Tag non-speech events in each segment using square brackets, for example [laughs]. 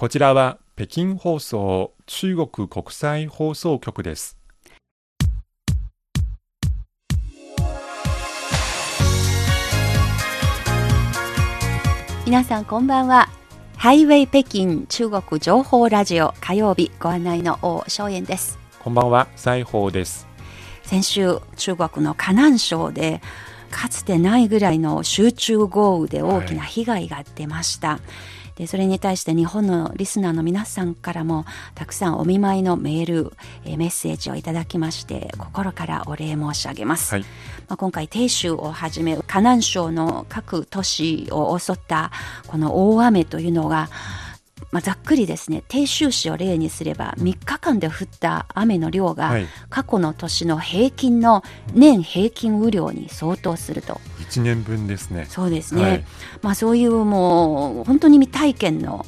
こちらは北京放送中国国際放送局です。皆さんこんばんはハイウェイ北京中国情報ラジオ火曜日ご案内の王正円ですこんばんは、西宝です。先週中国の河南省でかつてないぐらいの集中豪雨で大きな被害が出ました、でそれに対して日本のリスナーの皆さんからもたくさんお見舞いのメールえーメッセージをいただきまして心からお礼申し上げます、はい、まあ、今回鄭州をはじめ河南省の各都市を襲ったこの大雨というのが、まあ、ざっくりですね鄭州市を例にすれば3日間で降った雨の量がはい。過去の年の平均の年平均雨量に相当すると。1年分ですね。そうですね、はい。まあ、そういうもう本当に未体験の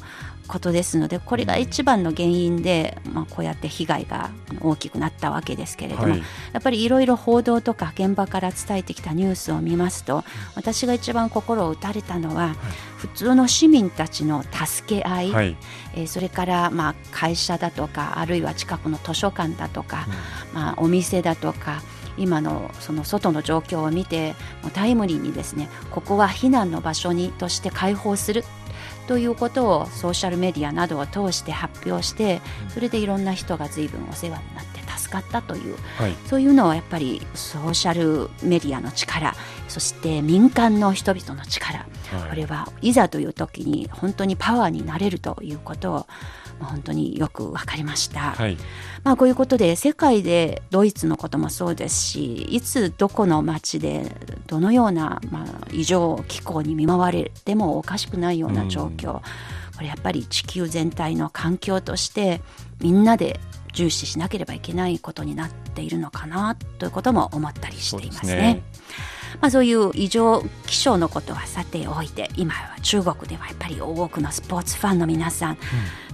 ことですのでこれが一番の原因で、まあ、こうやって被害が大きくなったわけですけれども、はい。やっぱりいろいろ報道とか現場から伝えてきたニュースを見ますと私が一番心を打たれたのは、普通の市民たちの助け合い、はい、えーそれからまあ会社だとかあるいは近くの図書館だとか、まあ、お店だとか今のその外の状況を見てもうタイムリーにですねここは避難の場所にとして開放するということをソーシャルメディアなどを通して発表してそれでいろんな人が随分お世話になって助かったというはい、そういうのはやっぱりソーシャルメディアの力そして民間の人々の力はい。これはいざという時に本当にパワーになれるということをまあ本当によく分かりました。はい、まあ、こういうことで世界でドイツのこともそうですしいつどこの町でどのような、まあ、異常気候に見舞われてもおかしくないような状況、これやっぱり地球全体の環境としてみんなで重視しなければいけないことになっているのかなということも思ったりしていますね。まあ、そういう異常気象のことはさておいて今は中国ではやっぱり多くのスポーツファンの皆さん、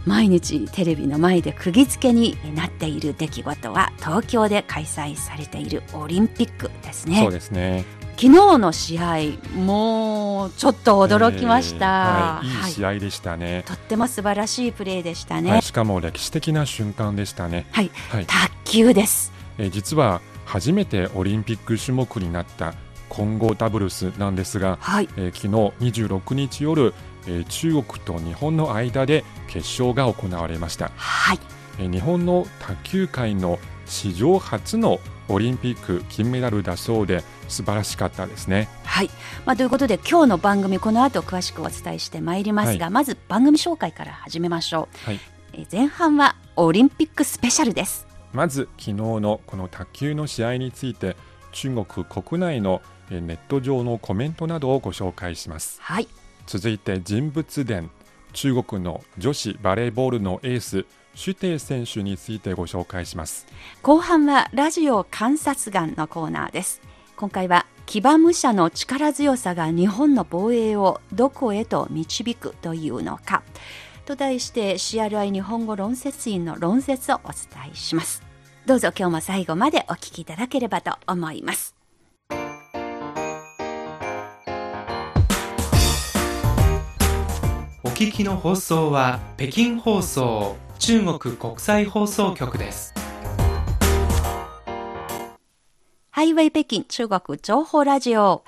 毎日テレビの前で釘付けになっている出来事は東京で開催されているオリンピックですね。そうですね。昨日の試合もうちょっと驚きました、えーはい、い。い試合でしたね。とっても素晴らしいプレーでしたね、はい、しかも歴史的な瞬間でしたね。はい、はい、卓球です。えー実は初めてオリンピック種目になった混合ダブルスなんですが、はい。えー昨日26日夜、えー中国と日本の間で決勝が行われました、はい。えー日本の卓球界の史上初のオリンピック金メダルだそうで素晴らしかったですね。はい、まあ、ということで今日の番組この後詳しくお伝えしてまいりますが、まず番組紹介から始めましょう、はい。えー前半はオリンピックスペシャルです。まず昨日のこの卓球の試合について中国国内のえーネット上のコメントなどをご紹介します。はい続いて人物伝。中国の女子バレーボールのエースシュテイ選手についてご紹介します。後半はラジオ観察眼のコーナーです。今回は騎馬武者の力強さが日本の防衛をどこへと導くというのか。と題して CRI 日本語論説院の論説をお伝えします。どうぞ今日も最後までお聞きいただければと思います。聞きの放送は北京放送中国国際放送局です。ハイウェイ北京中国情報ラジオ。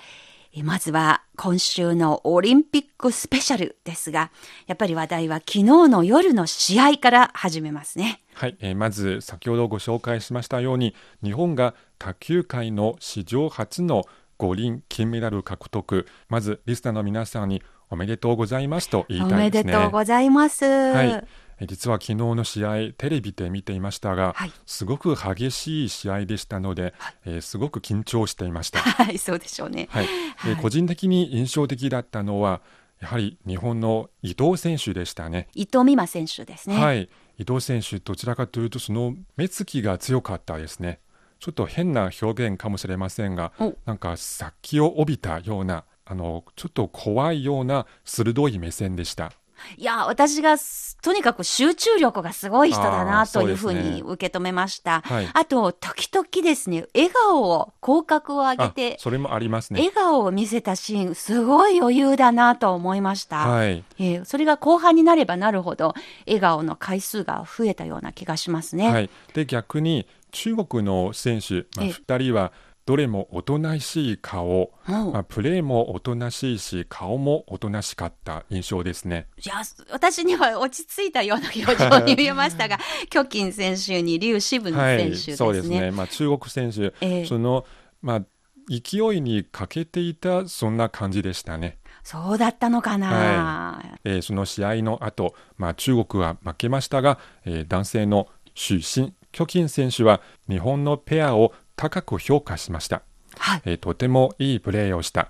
えまずは今週のオリンピックスペシャルですが、やっぱり話題は昨日の夜の試合から始めますね。はい、えーまず先ほどご紹介しましたように日本が卓球界の史上初の五輪金メダル獲得まずリスナーの皆さんにおめでとうございますと言いおめたいですねでとうございます。はいえー実は昨日の試合テレビで見ていましたが、はいすごく激しい試合でしたので、えーすごく緊張していましたはい、そうでしょうね。はい、えー個人的に印象的だったのはやはり日本の伊藤選手でしたね。伊藤美誠選手ですね。はい、伊藤選手どちらかというとその目つきが強かったですね。ちょっと変な表現かもしれませんがお、なんか殺気を帯びたようなあのちょっと怖いような鋭い目線でした。いや、私がすとにかく集中力がすごい人だあなーというふうに受け止めました。はいあと、時々ですね、笑顔を、口角を上げあて、それもありますね。笑顔を見せたシーン、すごい余裕だなと思いました。はい。えーそれが後半になればなるほど、笑顔の回数が増えたような気がしますね。はい、で逆に中国の選手、まあ、ええ2人はどれもおとなしい顔、まあ、プレーもおとなしいし顔もおとなしかった印象ですね。いや、私には落ち着いたような表情に見えましたが、キョキン選手に劉志文はい、選手ですね。そうですね、まあ、中国選手、ええその、まあ、勢いに欠けていたそんな感じでしたね。そうだったのかな、えーその試合の後、まあ中国は負けましたが、えー男性の主審キョキン選手は日本のペアを高く評価しました。はい。えーとてもいいプレーをした。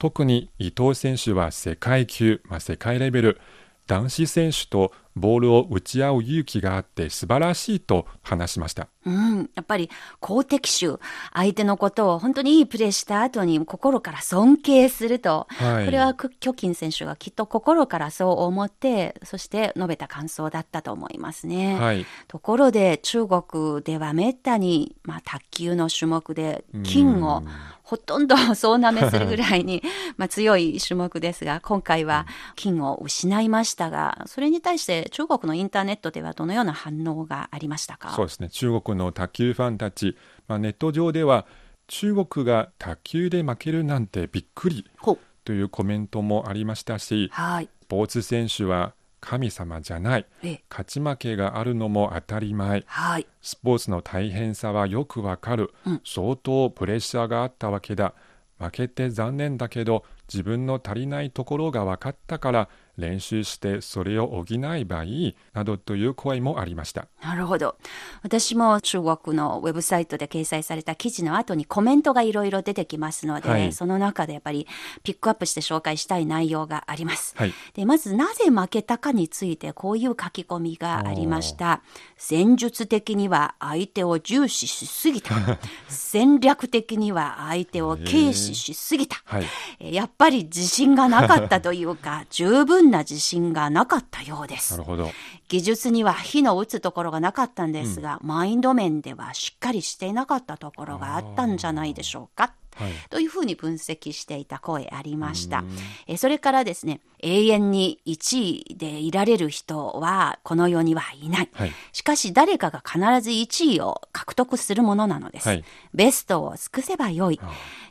特に伊藤選手は世界級、まあ、世界レベル、男子選手とボールを打ち合う勇気があって素晴らしいと話しました。うん、やっぱり好敵手、相手のことを本当にいいプレーした後に心から尊敬すると、はいこれはクキョキン選手がきっと心からそう思って、そして述べた感想だったと思いますね。はい。ところで中国ではめったに、まあ、卓球の種目で金をほとんど総なめするぐらいに [laughs] まあ強い種目ですが今回は金を失いましたがそれに対して中国のインターネットではどのような反応がありましたか？そうですね。中国の卓球ファンたち、まあ、ネット上では中国が卓球で負けるなんてびっくりというコメントもありましたし、はい。スポーツ選手は神様じゃない。え勝ち負けがあるのも当たり前。はい。スポーツの大変さはよくわかる、うん。相当プレッシャーがあったわけだ。負けて残念だけど自分の足りないところが分かったから練習してそれを補えばいいなどという声もありましたなるほど。私も中国のウェブサイトで掲載された記事の後にコメントがいろいろ出てきますので、はいその中でやっぱりピックアップして紹介したい内容があります。はいでまずなぜ負けたかについてこういう書き込みがありました。戦術的には相手を重視しすぎた。[laughs] 戦略的には相手を軽視しすぎた。はいえやっぱり自信がなかったというか、[laughs] 十分な自信がなかったようですなる。ほど技術には火の打つところがなかったんですが、マインド面ではしっかりしていなかったところがあったんじゃないでしょうか。はいというふうに分析していた声ありました。えそれからですね、永遠に1位でいられる人はこの世にはいない。はいしかし誰かが必ず1位を獲得するものなのです。はいベストを尽くせばよい。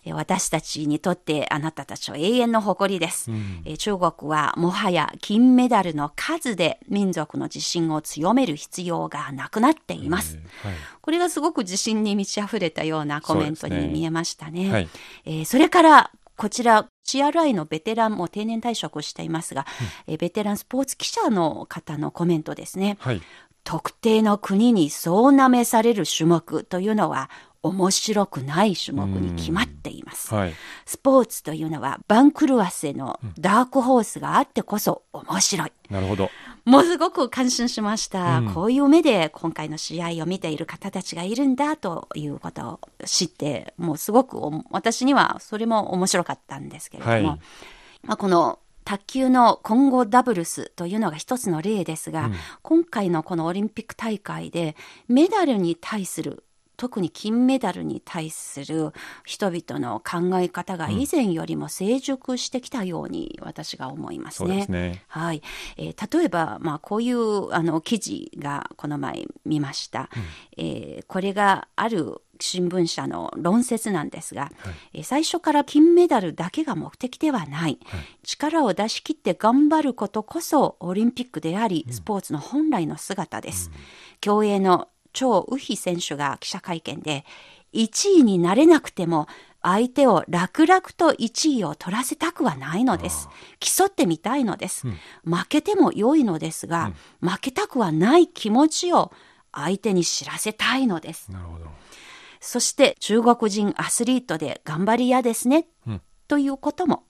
え私たちにとってあなたたちは永遠の誇りです。え中国はもはや金メダルの数で民族の自信を強める必要がなくなっています。はいこれがすごく自信に満ち溢れたようなコメントに見えましたね。はい。えーそれから、こちら、CRI のベテランも定年退職していますが、えーベテランスポーツ記者の方のコメントですね。はい。特定の国に総なめされる種目というのは面白くない種目に決まっています。はい。スポーツというのは番狂わせのダークホースがあってこそ面白い。なるほどもうすごく感心しました、うん。こういう目で今回の試合を見ている方たちがいるんだということを知って、もうすごくお私にはそれも面白かったんですけれども、はい。まあ、この卓球の混合ダブルスというのが一つの例ですが、今回のこのオリンピック大会でメダルに対する特に金メダルに対する人々の考え方が以前よりも成熟してきたように私が思いますそうですね。はい、えー例えば、まあ、こういうあの記事がこの前見ました、えーこれがある新聞社の論説なんですが、えー最初から金メダルだけが目的ではない、力を出し切って頑張ることこそオリンピックであり、スポーツの本来の姿です。競泳の張雨霏選手が記者会見で1位になれなくても相手を楽々と1位を取らせたくはないのです。競ってみたいのです。負けても良いのですが、負けたくはない気持ちを相手に知らせたいのです。なるほどそして中国人アスリートで頑張り屋ですね、うんということも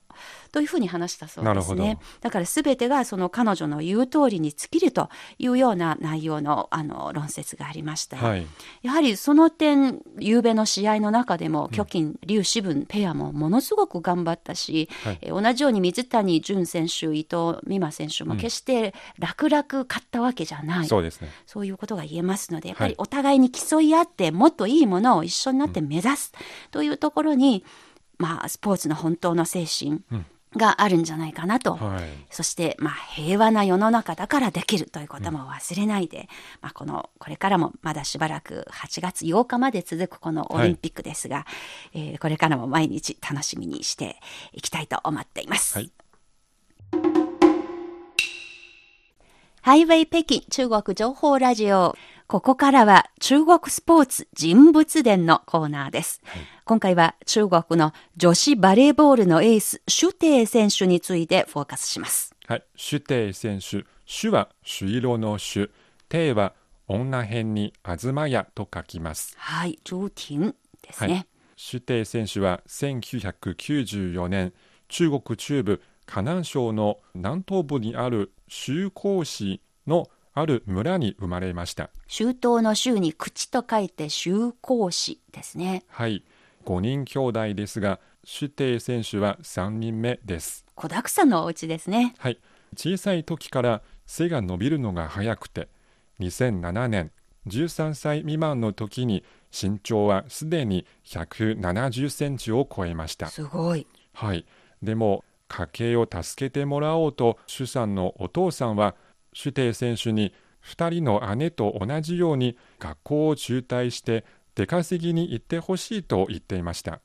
というふうに話したそうですねど。だから全てがその彼女の言う通りに尽きるというような内容のあの論説がありました。はい。やはりその点、夕べの試合の中でも、巨金、劉志文ペアもものすごく頑張ったし、はいえー同じように水谷隼選手、伊藤美誠選手も決して楽々勝ったわけじゃない。そうですね。そういうことが言えますので、やっぱはいりお互いに競い合って、もっといいものを一緒になって目指すというところに、まあ、スポーツの本当の精神があるんじゃないかなと。はい。そして、まあ、平和な世の中だからできるということも忘れないで、まあ、この、これからもまだしばらく8月8日まで続くこのオリンピックですが、えーこれからも毎日楽しみにしていきたいと思っています。はい。ハイウェイ北京中国情報ラジオ。ここからは中国スポーツ人物伝のコーナーです。今回は中国の女子バレーボールのエース、シュテイ選手についてフォーカスします。はい。シュテイ選手。シュは朱色の朱。テイは女編に東屋と書きます。はい、朱婷ですね。はいシュテイ選手は1994年、中国中部河南省の南東部にある周口市のある村に生まれました。周到の周に口と書いて周公子ですね。はい。5人兄弟ですが、シュテイ選手は3人目です。子沢山のお家ですね。はい。小さい時から背が伸びるのが早くて、2007年、13歳未満の時に身長はすでに170センチを超えました。すごい。はい。でも、家計を助けてもらおうと、シュさんのお父さんは、シュテイ選手に2人の姉と同じように学校を中退して出稼ぎに行ってほしいと言っていました。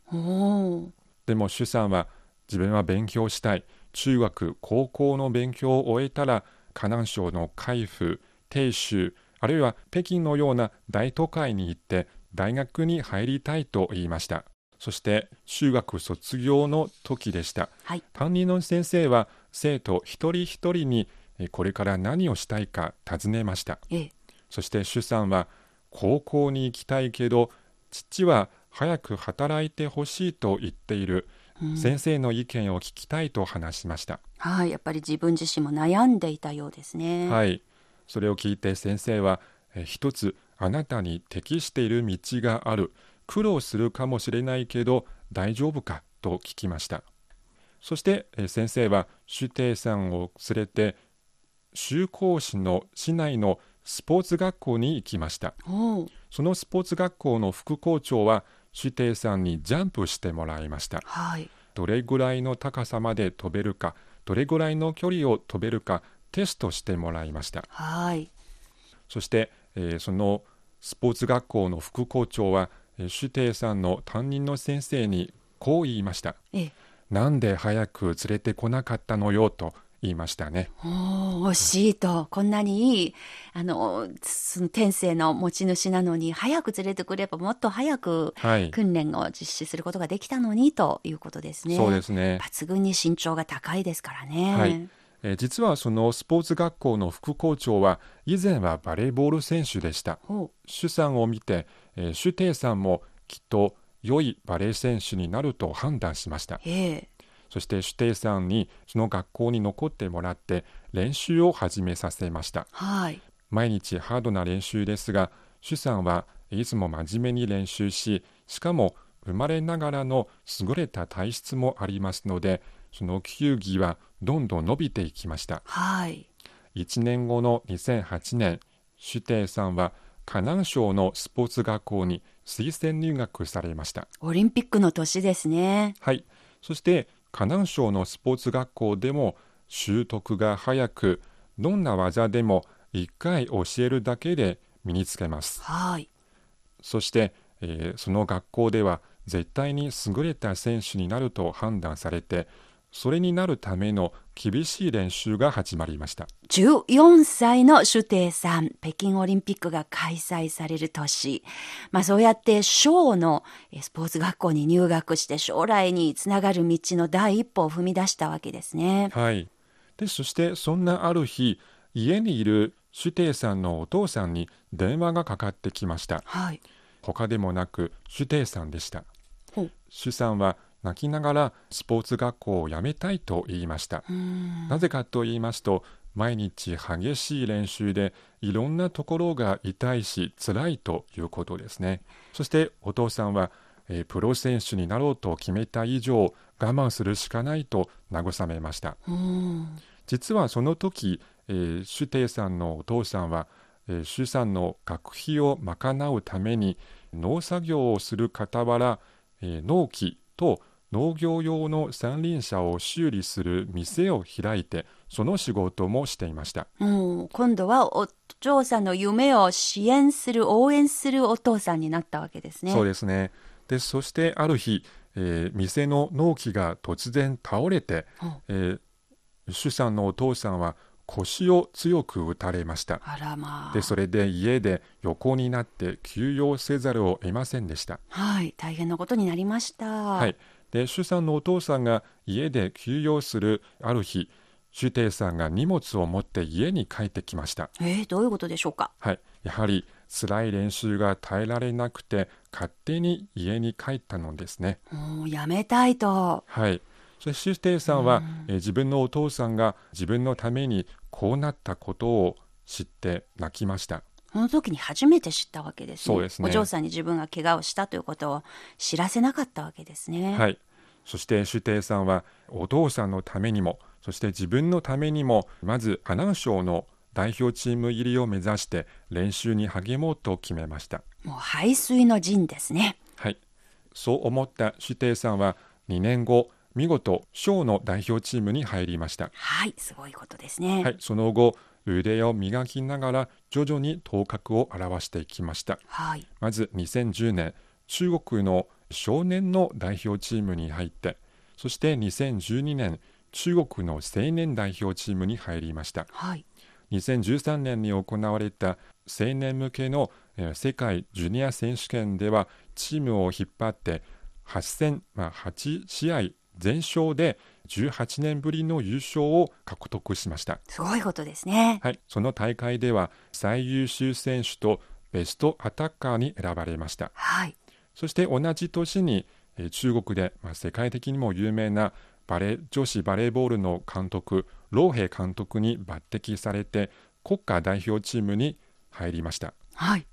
でもシュさんは自分は勉強したい。中学、高校の勉強を終えたら河南省の海部、鄭州、あるいは北京のような大都会に行って大学に入りたいと言いました。そして中学卒業の時でした。はい。担任の先生は生徒一人一人にえこれから何をしたいか尋ねました。ええ。そして主さんは高校に行きたいけど父は早く働いてほしいと言っている、先生の意見を聞きたいと話しました。はい。やっぱり自分自身も悩んでいたようですね。はい。それを聞いて先生はえ一つあなたに適している道がある。苦労するかもしれないけど大丈夫か？と聞きました。そしてえ先生はシュテイさんを連れて修校市の市内のスポーツ学校に行きました。そのスポーツ学校の副校長はシュテイさんにジャンプしてもらいました。はい。どれぐらいの高さまで飛べるか、どれぐらいの距離を飛べるかテストしてもらいました。はい。そして、えーそのスポーツ学校の副校長は、えーシュテイさんの担任の先生にこう言いました。ええ。なんで早く連れてこなかったのよと言いましたね。惜しいと。こんなにいい、あの、その天性の持ち主なのに、早く連れてくればもっと早くはい。訓練を実施することができたのにということですね。そうですね。抜群に身長が高いですからね。はいえー実はそのスポーツ学校の副校長は以前はバレーボール選手でした。ほうシュさんを見て、えーシュテイさんもきっと良いバレー選手になると判断しました。ええ。そしてシュテイさんにその学校に残ってもらって練習を始めさせました。はい。毎日ハードな練習ですが、シュさんはいつも真面目に練習し、しかも生まれながらの優れた体質もありますので、その球技はどんどん伸びていきました。はい。1年後の2008年、シュテイさんは河南省のスポーツ学校に推薦入学されました。オリンピックの年ですね。はい。そして河南省のスポーツ学校でも習得が早く、どんな技でも1回教えるだけで身につけます。はい。そして、えーその学校では絶対に優れた選手になると判断されて、それになるための厳しい練習が始まりました。14歳のシュテイさん、北京オリンピックが開催される年。まあそうやって小のえスポーツ学校に入学して将来につながる道の第一歩を踏み出したわけですね。はい。で、そしてそんなある日、家にいるシュテイさんのお父さんに電話がかかってきました。はい。他でもなく、シュテイさんでした。ほうシュさんは泣きながらスポーツ学校を辞めたいと言いました。なぜかと言いますと、毎日激しい練習でいろんなところが痛いし辛いということですね。そしてお父さんは、えー、プロ選手になろうと決めた以上我慢するしかないと慰めました。実はその時、えー、シュテイさんのお父さんは、えー、シュさんの学費を賄うために農作業をする傍ら、えー、農機と農業用の三輪車を修理する店を開いてその仕事もしていました、うん、今度はお嬢さんの夢を支援する応援するお父さんになったわけですね。そうですね。でそしてある日、えー、店の納期が突然倒れて、えー、主さんのお父さんは腰を強く打たれました、まあ、でそれで家で横になって休養せざるを得ませんでした。はい。大変なことになりました。はいで主さんのお父さんが家で休養するある日シュテイさんが荷物を持って家に帰ってきました。えー、どういうことでしょうか？はい。やはり辛い練習が耐えられなくて勝手に家に帰ったのですね。もうやめたいと。はい。そしてシュテイさんは、え自分のお父さんが自分のためにこうなったことを知って泣きましたその時に初めて知ったわけです、ね、そうですね。お嬢さんに自分が怪我をしたということを知らせなかったわけですね。はい。そしてシュテイさんはお父さんのためにも、そして自分のためにも、まず河南省の代表チーム入りを目指して練習に励もうと決めました。もう排水の陣ですね。はい。そう思ったシュテイさんは2年後、見事省の代表チームに入りました。はい、すごいことですね。はい、その後腕を磨きながら徐々に頭角を現していきました、はい、まず2010年中国の少年の代表チームに入ってそして2012年中国の青年代表チームに入りました、はい、2013年に行われた青年向けの世界ジュニア選手権ではチームを引っ張って8戦、まあ、8試合全勝で18年ぶりの優勝を獲得しました。すごいことですね。はい。その大会では最優秀選手とベストアタッカーに選ばれました。はい。そして同じ年に中国で、まあ、世界的にも有名なバレ女子バレーボールの監督老兵監督に抜擢されて国家代表チームに入りました。はい。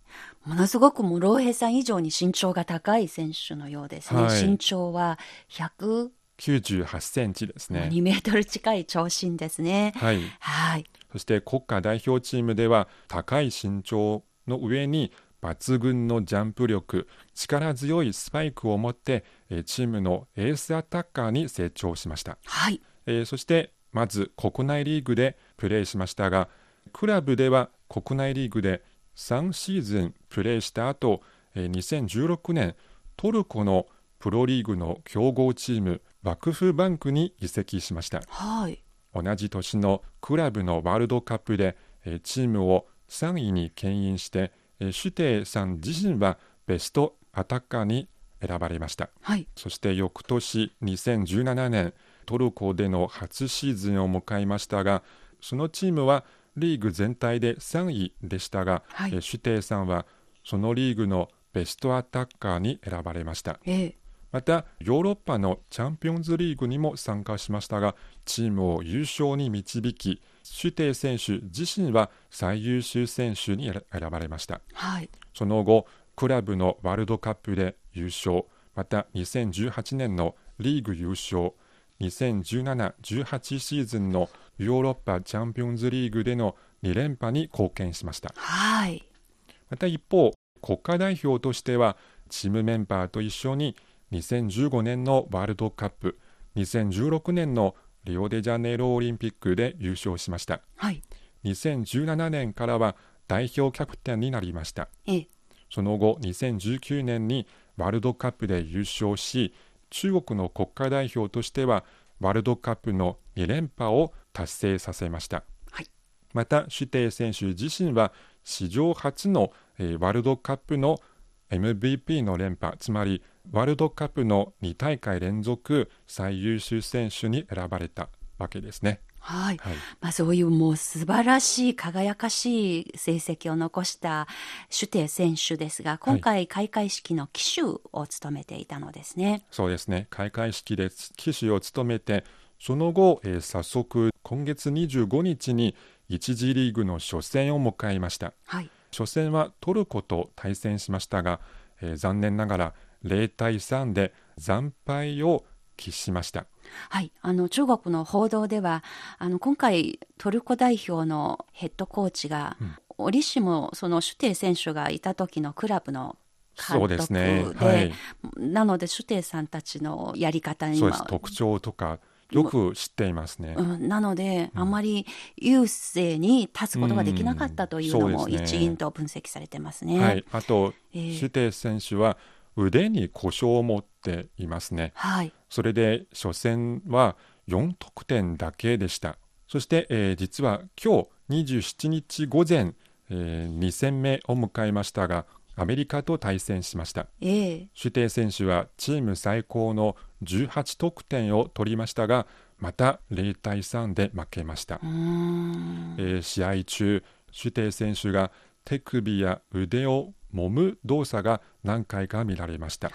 ものすごくもう老兵さん以上に身長が高い選手のようですね、はい、身長は100 98センチですね。2メートル近い長身ですね。はい。はい。そして国家代表チームでは高い身長の上に抜群のジャンプ力、力強いスパイクを持ってチームのエースアタッカーに成長しました。はい。えー、そしてまず国内リーグでプレーしましたが、クラブでは国内リーグで3シーズンプレーした後、2016年トルコのプロリーグの強豪チーム幕府バンクに移籍しました、はい、同じ年のクラブのワールドカップでチームを3位に牽引してシュテイさん自身はベストアタッカーに選ばれました、はい、そして翌年2017年トルコでの初シーズンを迎えましたがそのチームはリーグ全体で3位でしたが、はい、シュテイさんはそのリーグのベストアタッカーに選ばれました、ええまたヨーロッパのチャンピオンズリーグにも参加しましたがチームを優勝に導きシュテイ選手自身は最優秀選手に選ばれました、はい、その後クラブのワールドカップで優勝また2018年のリーグ優勝2017-18シーズンのヨーロッパチャンピオンズリーグでの2連覇に貢献しました、はい、また一方国家代表としてはチームメンバーと一緒に2015年のワールドカップ2016年のリオデジャネイロオリンピックで優勝しました、はい、2017年からは代表キャプテンになりました、ええ、その後2019年にワールドカップで優勝し中国の国家代表としてはワールドカップの2連覇を達成させました、はい、またシュテイ選手自身は史上初の、えー、ワールドカップの MVP の連覇つまりワールドカップの2大会連続最優秀選手に選ばれたわけですね。はい。はいまあそういうもう素晴らしい輝かしい成績を残したシュテイ選手ですが、今回開会式の旗手を務めていたのですね。そうですね開会式で旗手を務めてその後、えー早速今月25日に一次リーグの初戦を迎えましたはい。初戦はトルコと対戦しましたが、えー残念ながら0対3で惨敗を喫しました。はい、あの中国の報道ではあの今回トルコ代表のヘッドコーチが、折しもそのシュテイ選手がいた時のクラブの監そう督ですね。ではい。なのでシュテイさんたちのやり方に特徴とかよく知っていますね、うん、なので、あまり優勢に立つことができなかったというのも一因と分析されてますね。はい、あと、えー。シュテイ選手は腕に故障を持っていますね。はい、それで初戦は4得点だけでした。そして、えー実は今日27日午前、え2戦目を迎えましたが、アメリカと対戦しました。ええ。シュテイ選手はチーム最高の18得点を取りましたが、また0対3で負けました。えー試合中、シュテイ選手が手首や腕を揉む動作が何回か見られました。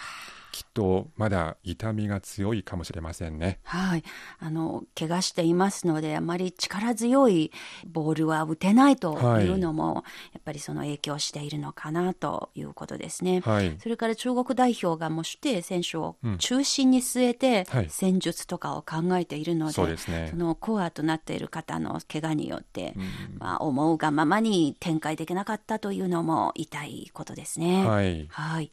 きっとまだ痛みが強いかもしれませんね。はい、あの怪我していますのであまり力強いボールは打てないというのも、やっぱりその影響しているのかなということですね。はい。それから中国代表がもうシュテイ選手をうん中心に据えてはい戦術とかを考えているので、そうですねそ。のコアとなっている方の怪我によって、うんまあ、思うがままに展開できなかったというのも痛いことですね。はい。はい、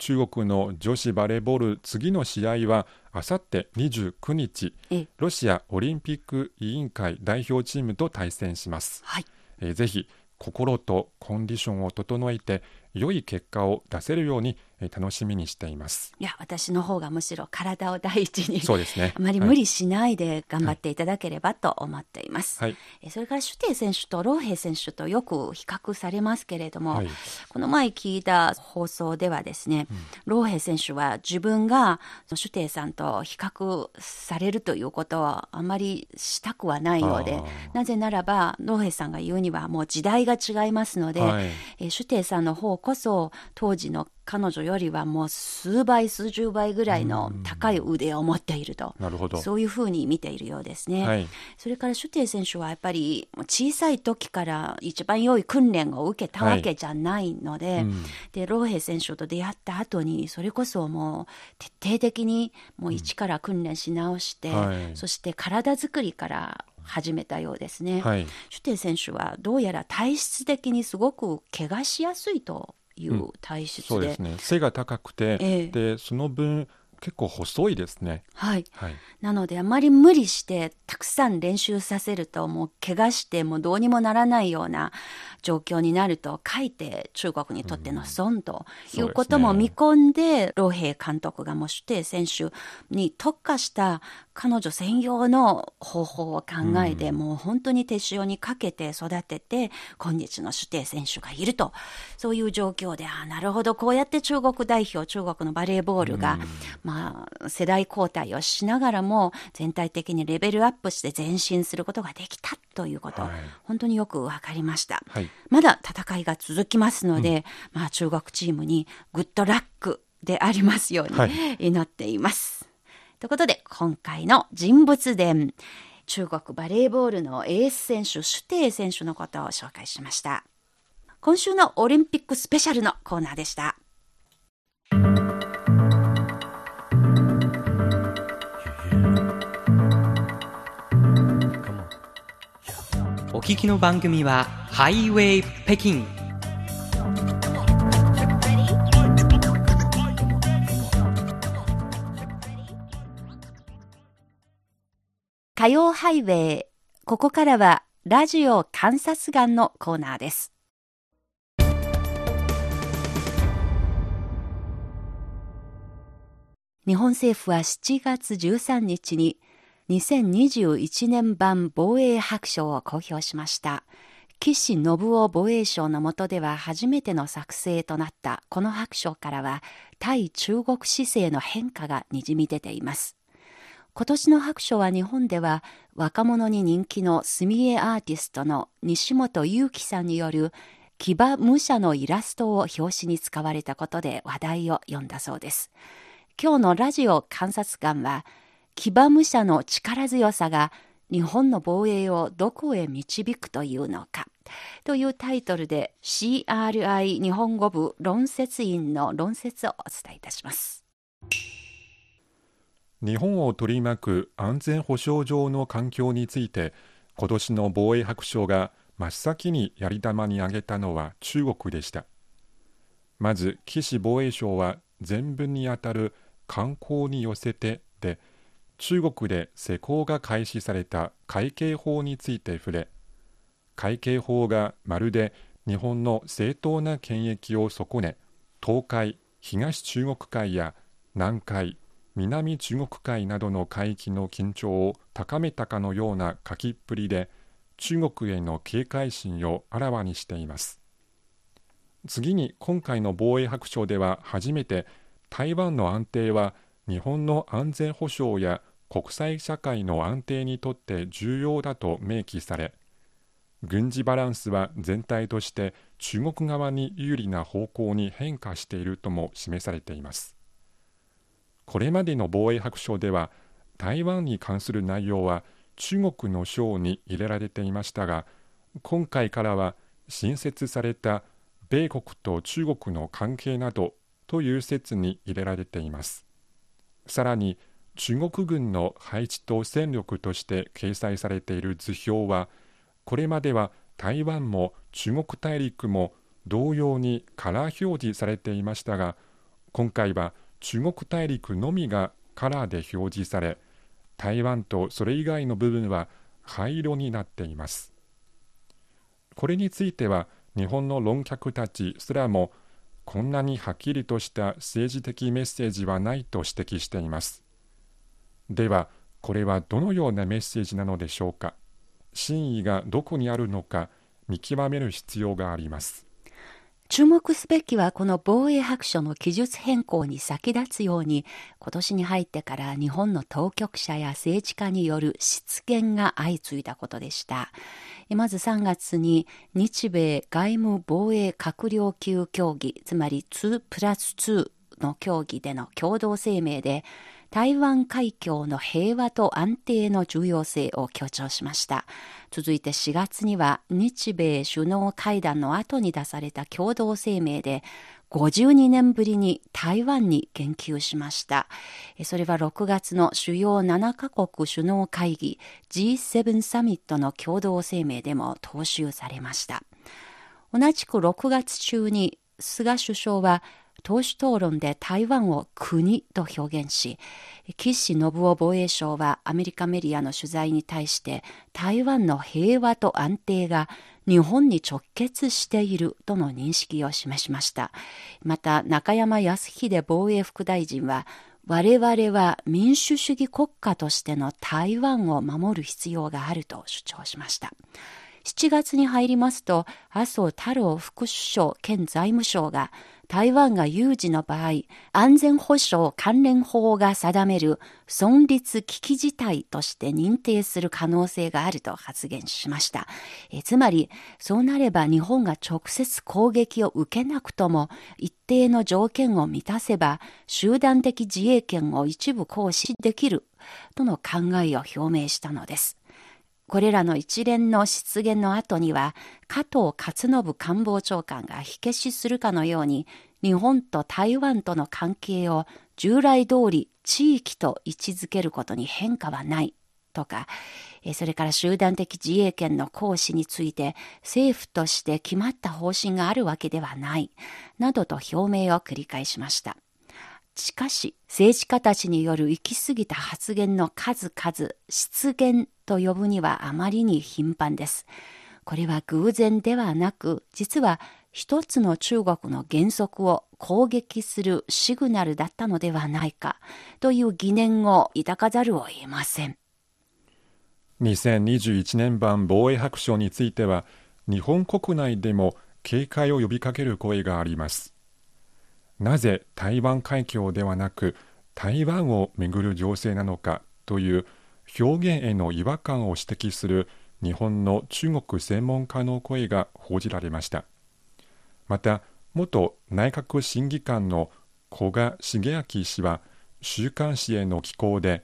中国の女子バレーボール次の試合はあさって29日えロシアオリンピック委員会代表チームと対戦します、はい、えーぜひ心とコンディションを整えて良い結果を出せるようにえー楽しみにしています。いや私の方がむしろ体を第一にそうですね。[laughs] あまり無理しないで頑張っていただければと思っています。はい。えそれからシュテイ選手とローヘイ選手とよく比較されますけれども、はい。この前聞いた放送ではですね、ローヘイ選手は自分がシュテイさんと比較されるということはあまりしたくはないようでなぜならばローヘイさんが言うにはもう時代が違いますので、はい。えーシュテイさんの方こそ当時の彼女よりはもう数倍数十倍ぐらいの高い腕を持っていると。なるほど。そういうふうに見ているようですね。はい。それからシュテイ選手はやっぱり小さい時から一番良い訓練を受けたわけじゃないので、うん。でローヘイ選手と出会った後にそれこそもう徹底的にもう一から訓練し直して、はい。そして体作りから始めたようですね。はい。シュテイ選手はどうやら体質的にすごく怪我しやすいという体質で、そうですね。背が高くて、ええ。でその分結構細いですね。はい、はい。なのであまり無理してたくさん練習させるともう怪我してもうどうにもならないような状況になるとかいて中国にとっての損ということも見込んで、ローヘイ監督がもうシュテイ選手に特化した彼女専用の方法を考えて、もう本当に手塩にかけて育てて今日のシュテイ選手がいると。そういう状況でああなるほどこうやって中国代表中国のバレーボールが、まあ、世代交代をしながらも全体的にレベルアップして前進することができたということ、はい。本当によく分かりました、はい。まだ戦いが続きますので、まあ、中国チームにグッドラックでありますようはい。に祈っています。ということで今回の人物伝。中国バレーボールのエース選手シュテイ選手のことを紹介しました。今週のオリンピックスペシャルのコーナーでした。お聞きの番組はハイウェイ北京。火曜ハイウェイここからはラジオ観察眼のコーナーです日本政府は7月13日に2021年版防衛白書を公表しました。岸信夫防衛省の下では初めての作成となったこの白書からは対中国姿勢の変化がにじみ出ています。今年の白書は日本では若者に人気の墨絵アーティストの西本祐樹さんによる騎馬武者のイラストを表紙に使われたことで話題を呼んだそうです。今日のラジオ観察官は騎馬武者の力強さが日本の防衛をどこへ導くというのかというタイトルで CRI 日本語部論説員の論説をお伝えいたします。日本を取り巻く安全保障上の環境について今年の防衛白書が真っ先にやり玉に挙げたのは中国でした。まず岸防衛省は全文にあたる観光に寄せてで中国で施行が開始された会計法について触れ会計法がまるで日本の正当な権益を損ね東海東中国海や南海南中国海などの海域の緊張を高めたかのような書きっぷりで中国への警戒心をあらわにしています。次に今回の防衛白書では初めて台湾の安定は日本の安全保障や国際社会の安定にとって重要だと明記され軍事バランスは全体として中国側に有利な方向に変化しているとも示されています。これまでの防衛白書では台湾に関する内容は中国の章に入れられていましたが今回からは新設された米国と中国の関係などという説に入れられています。さらに中国軍の配置と戦力として掲載されている図表はこれまでは台湾も中国大陸も同様にカラー表示されていましたが今回は中国大陸のみがカラーで表示され台湾とそれ以外の部分は灰色になっています。これについては日本の論客たちすらもこんなにはっきりとした政治的メッセージはないと指摘しています。ではこれはどのようなメッセージなのでしょうか？真意がどこにあるのか見極める必要があります。注目すべきはこの防衛白書の記述変更に先立つように今年に入ってから日本の当局者や政治家による失言が相次いだことでした。まず3月に日米外務防衛閣僚級協議つまり2プラス2の協議での共同声明で台湾海峡の平和と安定の重要性を強調しました。続いて4月には日米首脳会談の後に出された共同声明で52年ぶりに台湾に言及しました。それは6月の主要7カ国首脳会議 G7 サミットの共同声明でも踏襲されました。同じく6月中に菅首相は党首討論で台湾を国と表現し、岸信夫防衛相はアメリカメディアの取材に対して台湾の平和と安定が日本に直結しているとの認識を示しました。また中山康秀防衛副大臣は我々は民主主義国家としての台湾を守る必要があると主張しました。7月に入りますと、麻生太郎副首相兼財務省が台湾が有事の場合、安全保障関連法が定める存立危機事態として認定する可能性があると発言しました。えつまり、そうなれば日本が直接攻撃を受けなくとも一定の条件を満たせば集団的自衛権を一部行使できるとの考えを表明したのです。これらの一連の失言の後には、加藤勝信官房長官が火消しするかのように、日本と台湾との関係を従来通り地域と位置づけることに変化はないとか、それから集団的自衛権の行使について政府として決まった方針があるわけではない、などと表明を繰り返しました。しかし、政治家たちによる行き過ぎた発言の数々、失言と呼ぶにはあまりに頻繁です。これは偶然ではなく、実は一つの中国の原則を攻撃するシグナルだったのではないかという疑念を抱かざるを得ません。2021年版防衛白書については、日本国内でも警戒を呼びかける声があります。なぜ台湾海峡ではなく台湾をめぐる情勢なのかという表現への違和感を指摘する日本の中国専門家の声が報じられました。また元内閣審議官の古賀茂明氏は週刊誌への寄稿で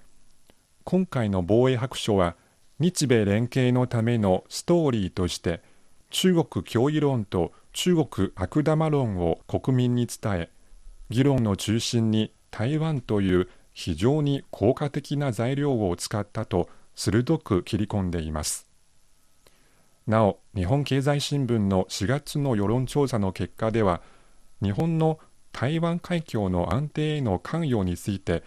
今回の防衛白書は日米連携のためのストーリーとして中国脅威論と中国悪玉論を国民に伝え議論の中心に台湾という非常に効果的な材料を使ったと鋭く切り込んでいます。なお日本経済新聞の4月の世論調査の結果では日本の台湾海峡の安定への関与について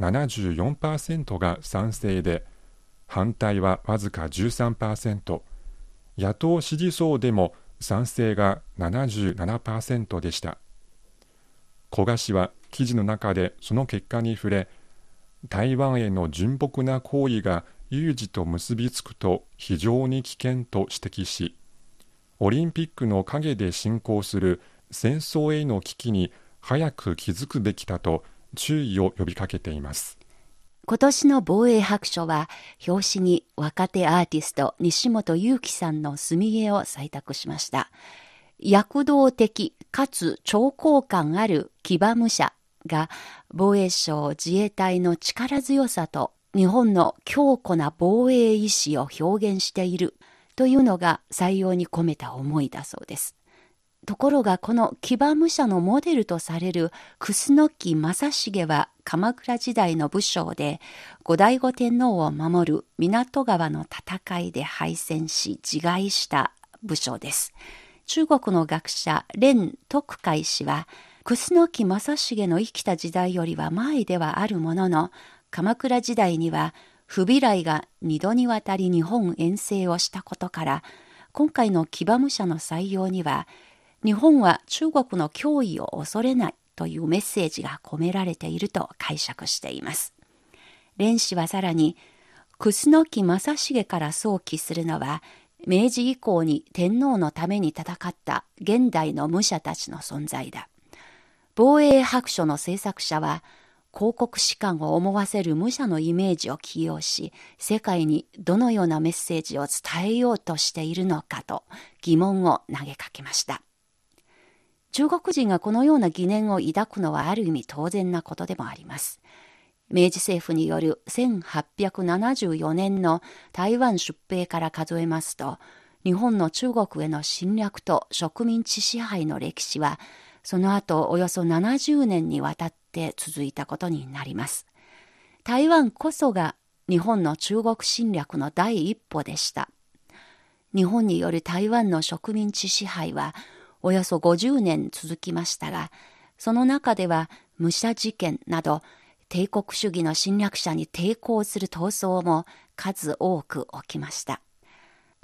74%が賛成で反対はわずか13%野党支持層でも賛成が77%でした。古賀氏は記事の中でその結果に触れ台湾への純朴な行為が有事と結びつくと非常に危険と指摘しオリンピックの陰で進行する戦争への危機に早く気づくべきだと注意を呼びかけています。今年の防衛白書は表紙に若手アーティスト西本祐樹さんの墨絵を採択しました。躍動的かつ兆候感ある騎馬武者が防衛省自衛隊の力強さと日本の強固な防衛意志を表現しているというのが採用に込めた思いだそうです。ところがこの騎馬武者のモデルとされる楠木正成は鎌倉時代の武将で後醍醐天皇を守る港川の戦いで敗戦し自害した武将です。中国の学者蓮徳海氏は楠木正成の生きた時代よりは前ではあるものの鎌倉時代には不備来が二度にわたり日本遠征をしたことから今回の騎馬武者の採用には日本は中国の脅威を恐れないというメッセージが込められていると解釈しています。蓮氏はさらに、楠木正成から想起するのは、明治以降に天皇のために戦った現代の武者たちの存在だ。防衛白書の制作者は、広告士官を思わせる武者のイメージを起用し、世界にどのようなメッセージを伝えようとしているのかと疑問を投げかけました。中国人がこのような疑念を抱くのはある意味当然なことでもあります。明治政府による1874年の台湾出兵から数えますと、日本の中国への侵略と植民地支配の歴史は、その後およそ70年にわたって続いたことになります。台湾こそが日本の中国侵略の第一歩でした。日本による台湾の植民地支配はおよそ50年続きましたが、その中では武者事件など帝国主義の侵略者に抵抗する闘争も数多く起きました。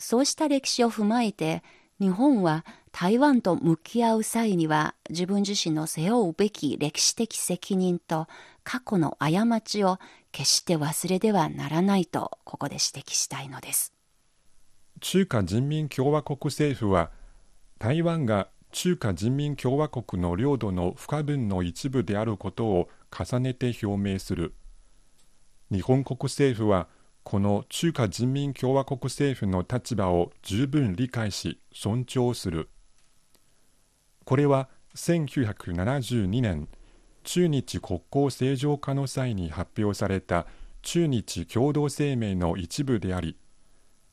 そうした歴史を踏まえて、日本は台湾と向き合う際には自分自身の背負うべき歴史的責任と過去の過ちを決して忘れではならないとここで指摘したいのです。中華人民共和国政府は台湾が中華人民共和国の領土の不可分の一部であることを重ねて表明する。日本国政府はこの中華人民共和国政府の立場を十分理解し尊重する。これは1972年中日国交正常化の際に発表された中日共同声明の一部であり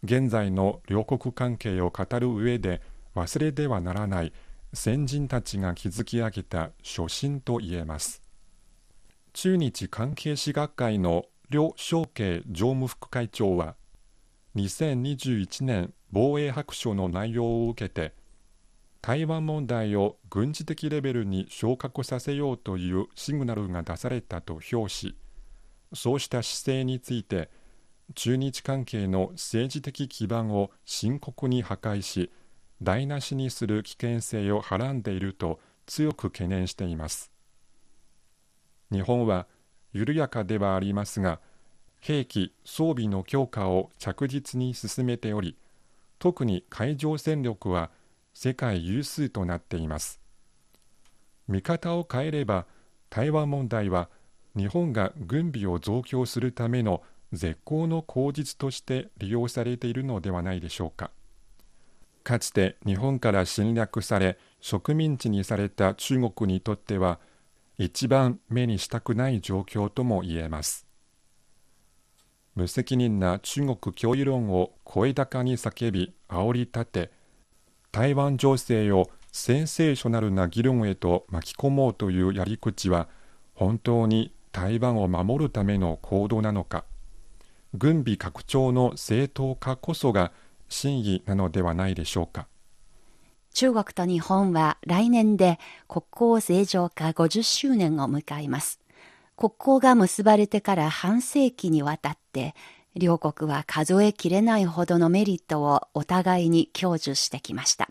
現在の両国関係を語る上で忘れてはならない先人たちが築き上げた初心と言えます。中日関係士学会の両昌慶常務副会長は2021年防衛白書の内容を受けて台湾問題を軍事的レベルに昇格させようというシグナルが出されたと評しそうした姿勢について中日関係の政治的基盤を深刻に破壊し台無しにする危険性をはらんでいると強く懸念しています。日本は緩やかではありますが兵器装備の強化を着実に進めており特に海上戦力は世界有数となっています。見方を変えれば台湾問題は日本が軍備を増強するための絶好の口実として利用されているのではないでしょうか。かつて日本から侵略され植民地にされた中国にとっては一番目にしたくない状況とも言えます。無責任な中国脅威論を声高に叫び煽り立て台湾情勢をセンセーショナルな議論へと巻き込もうというやり口は本当に台湾を守るための行動なのか軍備拡張の正当化こそが真意なのではないでしょうか。中国と日本は来年で国交正常化50周年を迎えます国交が結ばれてから半世紀にわたって両国は数えきれないほどのメリットをお互いに享受してきました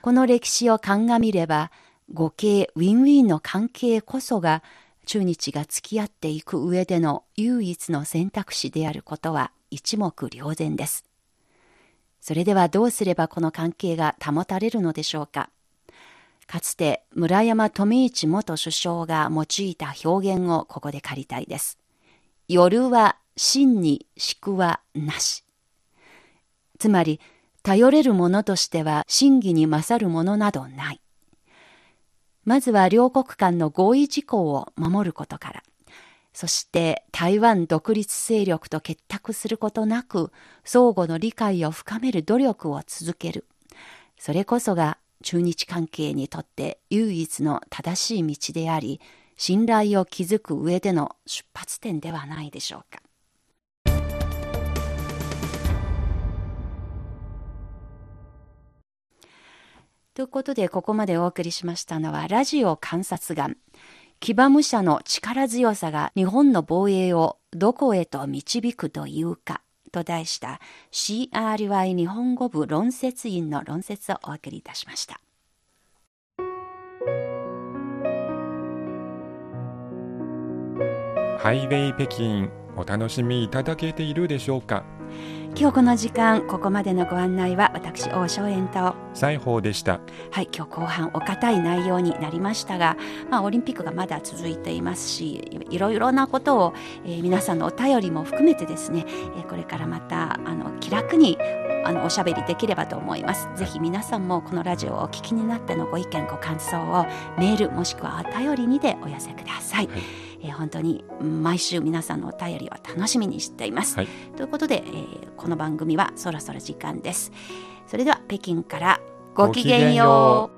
この歴史を鑑みれば互恵ウィンウィンの関係こそが中日が付き合っていく上での唯一の選択肢であることは一目瞭然です。それではどうすればこの関係が保たれるのでしょうか？かつて村山富一元首相が用いた表現をここで借りたいです。夜は真に宿はなし。つまり、頼れるものとしては真偽に勝るものなどない。まずは両国間の合意事項を守ることから、そして台湾独立勢力と結託することなく、相互の理解を深める努力を続ける。それこそが中日関係にとって唯一の正しい道であり、信頼を築く上での出発点ではないでしょうか。ということで、ここまでお送りしましたのは、ラジオ観察眼。騎馬武者の力強さが日本の防衛をどこへと導くというか、と題した CRY 日本語部論説員の論説をお送りいたしました。ハイウェイ北京お楽しみいただけているでしょうか？今日この時間ここまでのご案内は私王正円と西宝でしたはい今日後半お堅い内容になりましたが、まあ、オリンピックがまだ続いていますしいろいろなことを、えー、皆さんのお便りも含めてですね、えー、これからまたあの気楽にあのおしゃべりできればと思います。ぜひ皆さんもこのラジオをお聞きになってのご意見ご感想をメールもしくはお便りにでお寄せください。はいえー、本当に毎週皆さんのお便りを楽しみにしています。はい、ということで、えー、この番組はそろそろ時間です。それでは北京からごきげんよう。